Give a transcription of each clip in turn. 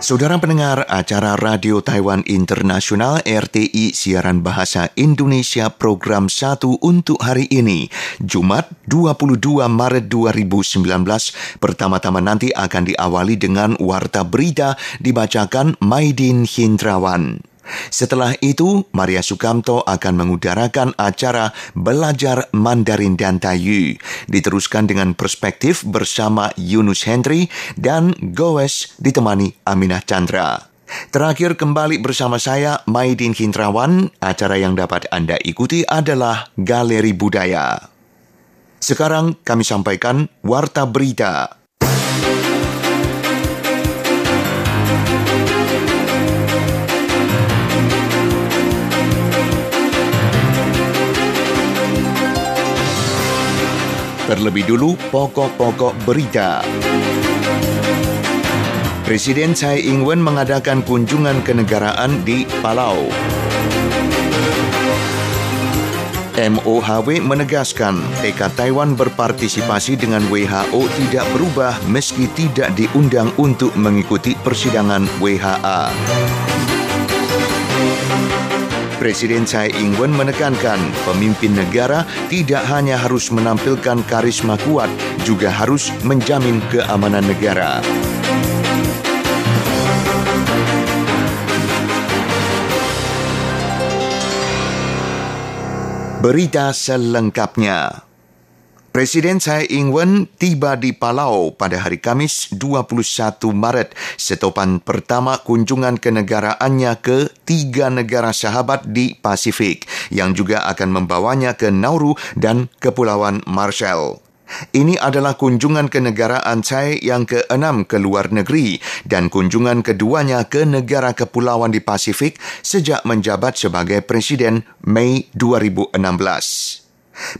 Saudara pendengar acara Radio Taiwan Internasional RTI siaran bahasa Indonesia program 1 untuk hari ini, Jumat 22 Maret 2019. Pertama-tama nanti akan diawali dengan warta berita dibacakan Maidin Hindrawan. Setelah itu, Maria Sukamto akan mengudarakan acara Belajar Mandarin dan Tayu. Diteruskan dengan perspektif bersama Yunus Henry dan Gowes ditemani Aminah Chandra. Terakhir kembali bersama saya, Maidin Hindrawan. Acara yang dapat Anda ikuti adalah Galeri Budaya. Sekarang kami sampaikan Warta Berita. Terlebih dulu, pokok-pokok berita. Presiden Tsai Ing-wen mengadakan kunjungan kenegaraan di Palau. MOHW menegaskan tekad Taiwan berpartisipasi dengan WHO tidak berubah meski tidak diundang untuk mengikuti persidangan WHA. Presiden Tsai Ing-wen menekankan pemimpin negara tidak hanya harus menampilkan karisma kuat, juga harus menjamin keamanan negara. Berita selengkapnya. Presiden Tsai Ing-wen tiba di Palau pada hari Kamis 21 Maret, setopan pertama kunjungan kenegaraannya ke tiga negara sahabat di Pasifik, yang juga akan membawanya ke Nauru dan Kepulauan Marshall. Ini adalah kunjungan kenegaraan Tsai yang keenam ke luar negeri dan kunjungan keduanya ke negara kepulauan di Pasifik sejak menjabat sebagai presiden Mei 2016.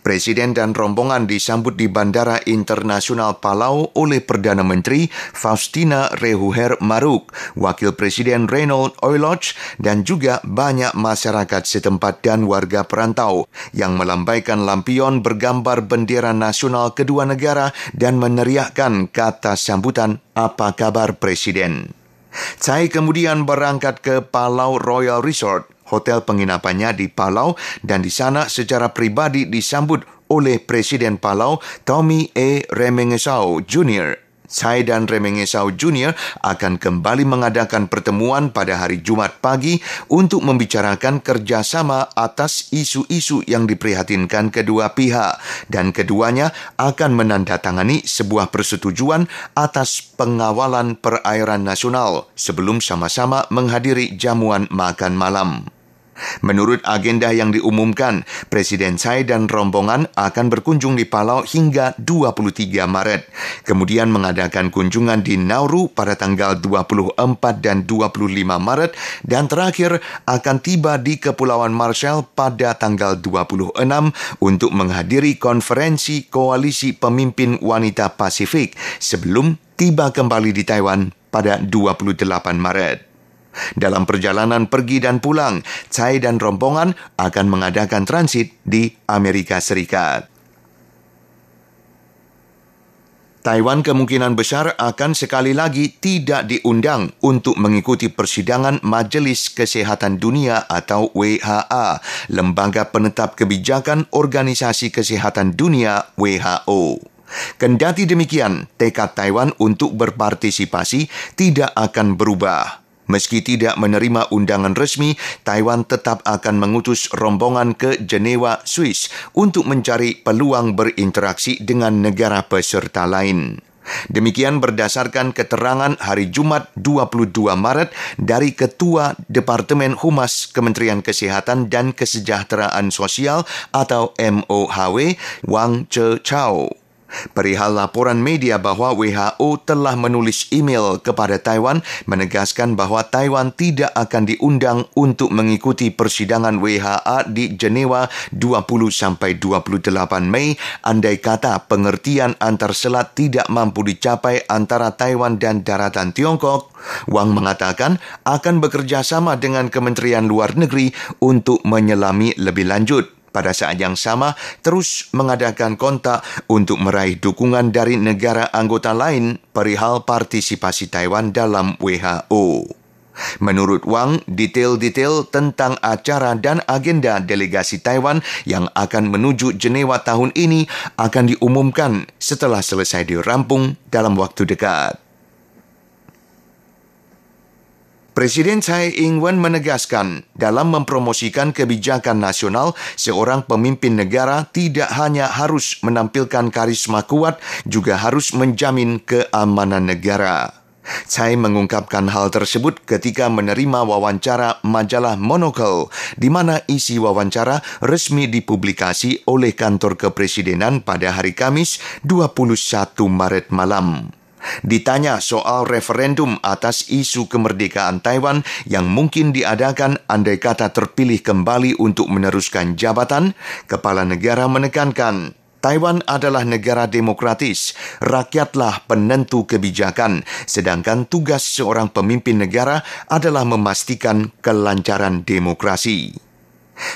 Presiden dan rombongan disambut di Bandara Internasional Palau oleh Perdana Menteri Faustina Rehuher Maruk, Wakil Presiden Reynold Oiloch, dan juga banyak masyarakat setempat dan warga perantau yang melambaikan lampion bergambar bendera nasional kedua negara dan meneriakkan kata sambutan apa kabar Presiden. Tsai kemudian berangkat ke Palau Royal Resort hotel penginapannya di Palau dan di sana secara pribadi disambut oleh Presiden Palau Tommy E. Remengesau Jr. Tsai dan Remengesau Jr. akan kembali mengadakan pertemuan pada hari Jumat pagi untuk membicarakan kerjasama atas isu-isu yang diprihatinkan kedua pihak dan keduanya akan menandatangani sebuah persetujuan atas pengawalan perairan nasional sebelum sama-sama menghadiri jamuan makan malam. Menurut agenda yang diumumkan, Presiden Tsai dan rombongan akan berkunjung di Palau hingga 23 Maret. Kemudian mengadakan kunjungan di Nauru pada tanggal 24 dan 25 Maret dan terakhir akan tiba di Kepulauan Marshall pada tanggal 26 untuk menghadiri konferensi Koalisi Pemimpin Wanita Pasifik sebelum tiba kembali di Taiwan pada 28 Maret. Dalam perjalanan pergi dan pulang, Tsai dan rombongan akan mengadakan transit di Amerika Serikat. Taiwan kemungkinan besar akan sekali lagi tidak diundang untuk mengikuti persidangan Majelis Kesehatan Dunia atau WHA, lembaga penetap kebijakan Organisasi Kesehatan Dunia WHO. Kendati demikian, tekad Taiwan untuk berpartisipasi tidak akan berubah. Meski tidak menerima undangan resmi, Taiwan tetap akan mengutus rombongan ke Jenewa, Swiss untuk mencari peluang berinteraksi dengan negara peserta lain. Demikian berdasarkan keterangan hari Jumat 22 Maret dari Ketua Departemen Humas Kementerian Kesehatan dan Kesejahteraan Sosial atau MOHW, Wang Che Chao. Perihal laporan media bahwa WHO telah menulis email kepada Taiwan menegaskan bahwa Taiwan tidak akan diundang untuk mengikuti persidangan WHA di Jenewa 20 sampai 28 Mei andai kata pengertian antar selat tidak mampu dicapai antara Taiwan dan daratan Tiongkok. Wang mengatakan akan bekerja sama dengan Kementerian Luar Negeri untuk menyelami lebih lanjut pada saat yang sama terus mengadakan kontak untuk meraih dukungan dari negara anggota lain perihal partisipasi Taiwan dalam WHO. Menurut Wang, detail-detail tentang acara dan agenda delegasi Taiwan yang akan menuju Jenewa tahun ini akan diumumkan setelah selesai dirampung dalam waktu dekat. Presiden Tsai Ing-wen menegaskan dalam mempromosikan kebijakan nasional, seorang pemimpin negara tidak hanya harus menampilkan karisma kuat, juga harus menjamin keamanan negara. Tsai mengungkapkan hal tersebut ketika menerima wawancara majalah Monocle, di mana isi wawancara resmi dipublikasi oleh kantor kepresidenan pada hari Kamis 21 Maret malam. Ditanya soal referendum atas isu kemerdekaan Taiwan yang mungkin diadakan andai kata terpilih kembali untuk meneruskan jabatan, kepala negara menekankan Taiwan adalah negara demokratis, rakyatlah penentu kebijakan, sedangkan tugas seorang pemimpin negara adalah memastikan kelancaran demokrasi.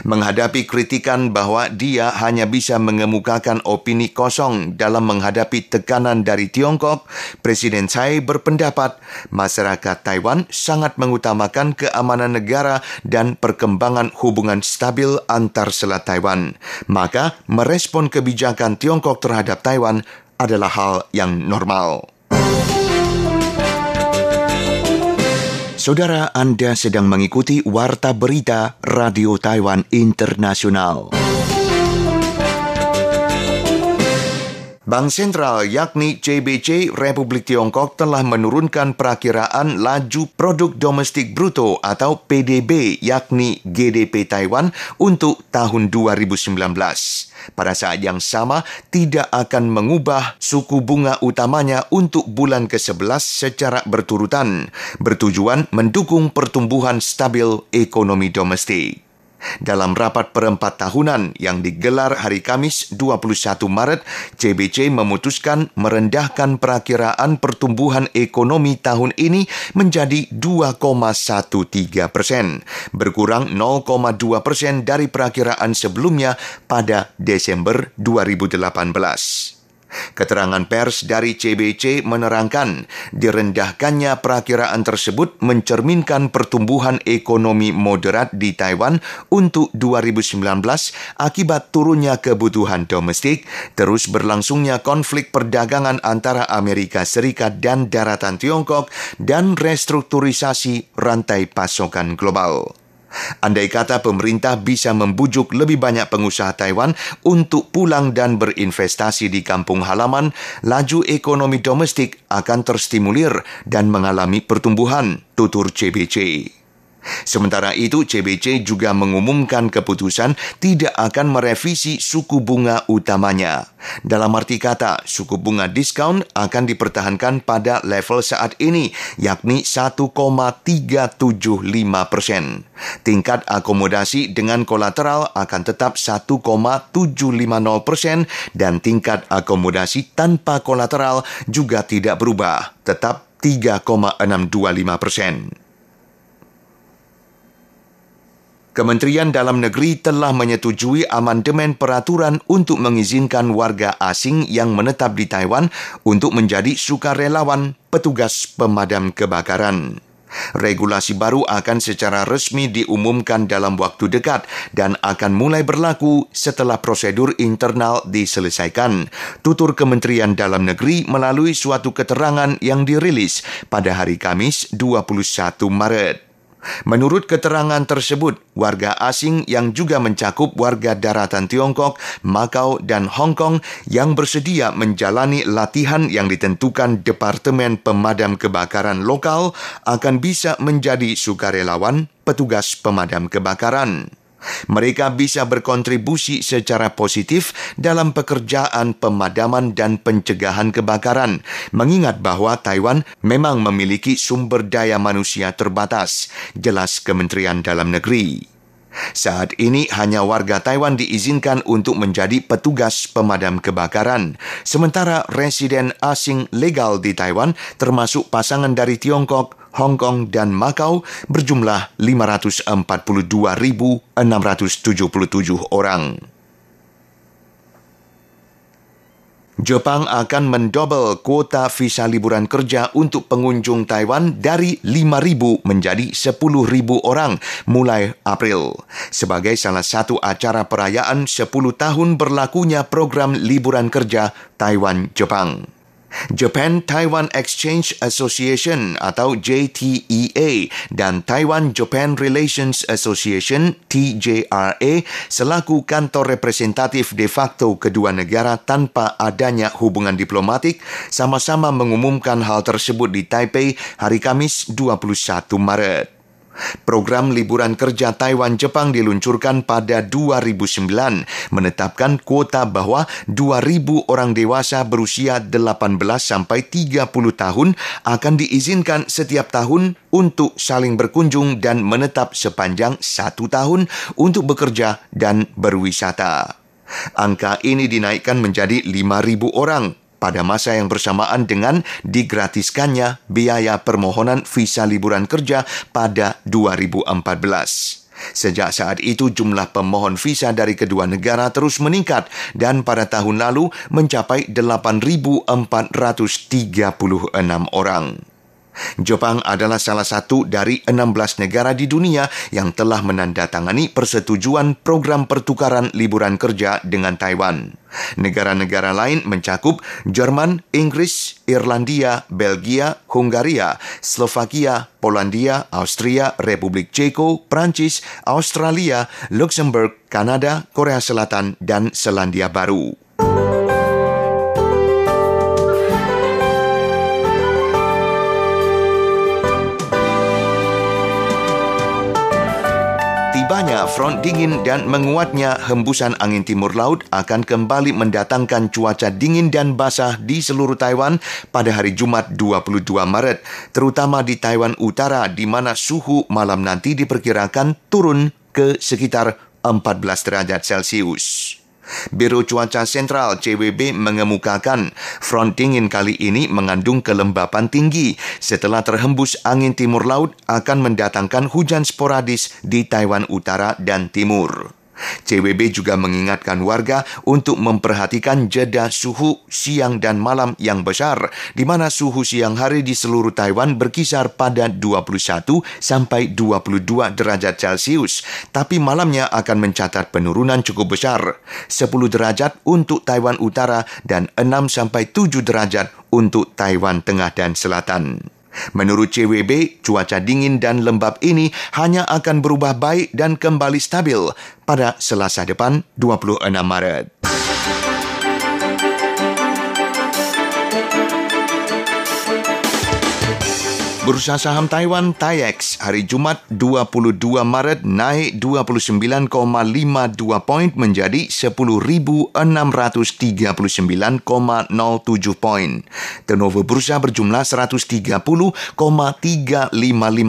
Menghadapi kritikan bahwa dia hanya bisa mengemukakan opini kosong dalam menghadapi tekanan dari Tiongkok, Presiden Tsai berpendapat masyarakat Taiwan sangat mengutamakan keamanan negara dan perkembangan hubungan stabil antar selat Taiwan. Maka, merespon kebijakan Tiongkok terhadap Taiwan adalah hal yang normal. Saudara Anda sedang mengikuti Warta Berita Radio Taiwan Internasional. Bank Sentral yakni CBC Republik Tiongkok telah menurunkan perakiraan laju produk domestik bruto atau PDB yakni GDP Taiwan untuk tahun 2019. Pada saat yang sama tidak akan mengubah suku bunga utamanya untuk bulan ke-11 secara berturutan bertujuan mendukung pertumbuhan stabil ekonomi domestik. Dalam rapat perempat tahunan yang digelar hari Kamis 21 Maret, CBC memutuskan merendahkan perakiraan pertumbuhan ekonomi tahun ini menjadi 2,13 persen, berkurang 0,2 persen dari perakiraan sebelumnya pada Desember 2018. Keterangan pers dari CBC menerangkan direndahkannya perakiraan tersebut mencerminkan pertumbuhan ekonomi moderat di Taiwan untuk 2019 akibat turunnya kebutuhan domestik, terus berlangsungnya konflik perdagangan antara Amerika Serikat dan daratan Tiongkok, dan restrukturisasi rantai pasokan global. Andai kata pemerintah bisa membujuk lebih banyak pengusaha Taiwan untuk pulang dan berinvestasi di kampung halaman, laju ekonomi domestik akan terstimulir dan mengalami pertumbuhan, tutur CBC. Sementara itu, CBC juga mengumumkan keputusan tidak akan merevisi suku bunga utamanya. Dalam arti kata, suku bunga diskon akan dipertahankan pada level saat ini, yakni 1,375 persen. Tingkat akomodasi dengan kolateral akan tetap 1,750 persen dan tingkat akomodasi tanpa kolateral juga tidak berubah, tetap 3,625 persen. Kementerian Dalam Negeri telah menyetujui amandemen peraturan untuk mengizinkan warga asing yang menetap di Taiwan untuk menjadi sukarelawan petugas pemadam kebakaran. Regulasi baru akan secara resmi diumumkan dalam waktu dekat dan akan mulai berlaku setelah prosedur internal diselesaikan. Tutur Kementerian Dalam Negeri melalui suatu keterangan yang dirilis pada hari Kamis 21 Maret. Menurut keterangan tersebut, warga asing yang juga mencakup warga daratan Tiongkok, Makau, dan Hong Kong yang bersedia menjalani latihan yang ditentukan Departemen Pemadam Kebakaran Lokal akan bisa menjadi sukarelawan petugas pemadam kebakaran. Mereka bisa berkontribusi secara positif dalam pekerjaan pemadaman dan pencegahan kebakaran, mengingat bahwa Taiwan memang memiliki sumber daya manusia terbatas, jelas Kementerian Dalam Negeri. Saat ini hanya warga Taiwan diizinkan untuk menjadi petugas pemadam kebakaran, sementara residen asing legal di Taiwan termasuk pasangan dari Tiongkok, Hong Kong, dan Macau berjumlah 542.677 orang. Jepang akan mendobel kuota visa liburan kerja untuk pengunjung Taiwan dari 5.000 menjadi 10.000 orang mulai April. Sebagai salah satu acara perayaan 10 tahun berlakunya program liburan kerja Taiwan-Jepang. Japan Taiwan Exchange Association atau JTEA dan Taiwan Japan Relations Association TJRA selaku kantor representatif de facto kedua negara tanpa adanya hubungan diplomatik sama-sama mengumumkan hal tersebut di Taipei hari Kamis 21 Maret. Program liburan kerja Taiwan Jepang diluncurkan pada 2009 menetapkan kuota bahwa 2000 orang dewasa berusia 18 sampai 30 tahun akan diizinkan setiap tahun untuk saling berkunjung dan menetap sepanjang satu tahun untuk bekerja dan berwisata. Angka ini dinaikkan menjadi 5.000 orang pada masa yang bersamaan dengan digratiskannya biaya permohonan visa liburan kerja pada 2014. Sejak saat itu jumlah pemohon visa dari kedua negara terus meningkat dan pada tahun lalu mencapai 8.436 orang. Jepang adalah salah satu dari 16 negara di dunia yang telah menandatangani persetujuan program pertukaran liburan kerja dengan Taiwan. Negara-negara lain mencakup Jerman, Inggris, Irlandia, Belgia, Hungaria, Slovakia, Polandia, Austria, Republik Ceko, Prancis, Australia, Luxembourg, Kanada, Korea Selatan, dan Selandia Baru. Front dingin dan menguatnya hembusan angin timur laut akan kembali mendatangkan cuaca dingin dan basah di seluruh Taiwan pada hari Jumat 22 Maret, terutama di Taiwan Utara di mana suhu malam nanti diperkirakan turun ke sekitar 14 derajat Celcius. Biro Cuaca Sentral CWB mengemukakan front dingin kali ini mengandung kelembapan tinggi setelah terhembus angin timur laut akan mendatangkan hujan sporadis di Taiwan Utara dan Timur. CWB juga mengingatkan warga untuk memperhatikan jeda suhu siang dan malam yang besar, di mana suhu siang hari di seluruh Taiwan berkisar pada 21 sampai 22 derajat Celcius, tapi malamnya akan mencatat penurunan cukup besar, 10 derajat untuk Taiwan Utara dan 6 sampai 7 derajat untuk Taiwan Tengah dan Selatan. Menurut CWB, cuaca dingin dan lembab ini hanya akan berubah baik dan kembali stabil pada Selasa depan 26 Maret. Bursa saham Taiwan TAIEX hari Jumat 22 Maret naik 29,52 poin menjadi 10.639,07 poin. Turnover bursa berjumlah 130,355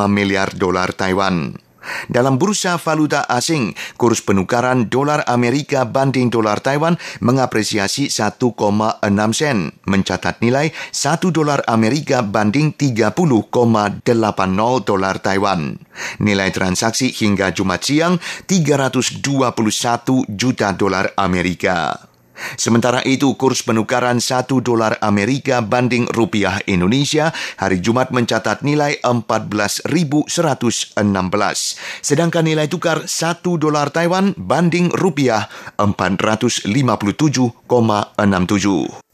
miliar dolar Taiwan. Dalam bursa valuta asing, kurs penukaran dolar Amerika banding dolar Taiwan mengapresiasi 1,6 sen, mencatat nilai 1 dolar Amerika banding 30,80 dolar Taiwan. Nilai transaksi hingga Jumat siang 321 juta dolar Amerika. Sementara itu, kurs penukaran 1 dolar Amerika banding rupiah Indonesia hari Jumat mencatat nilai 14.116. Sedangkan nilai tukar 1 dolar Taiwan banding rupiah 457,67.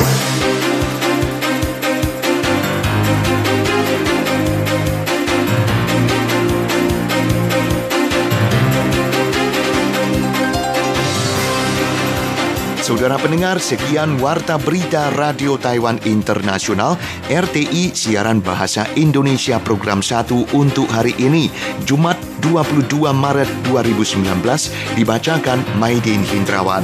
Saudara pendengar, sekian Warta Berita Radio Taiwan Internasional RTI Siaran Bahasa Indonesia Program 1 untuk hari ini, Jumat 22 Maret 2019, dibacakan Maidin Hindrawan.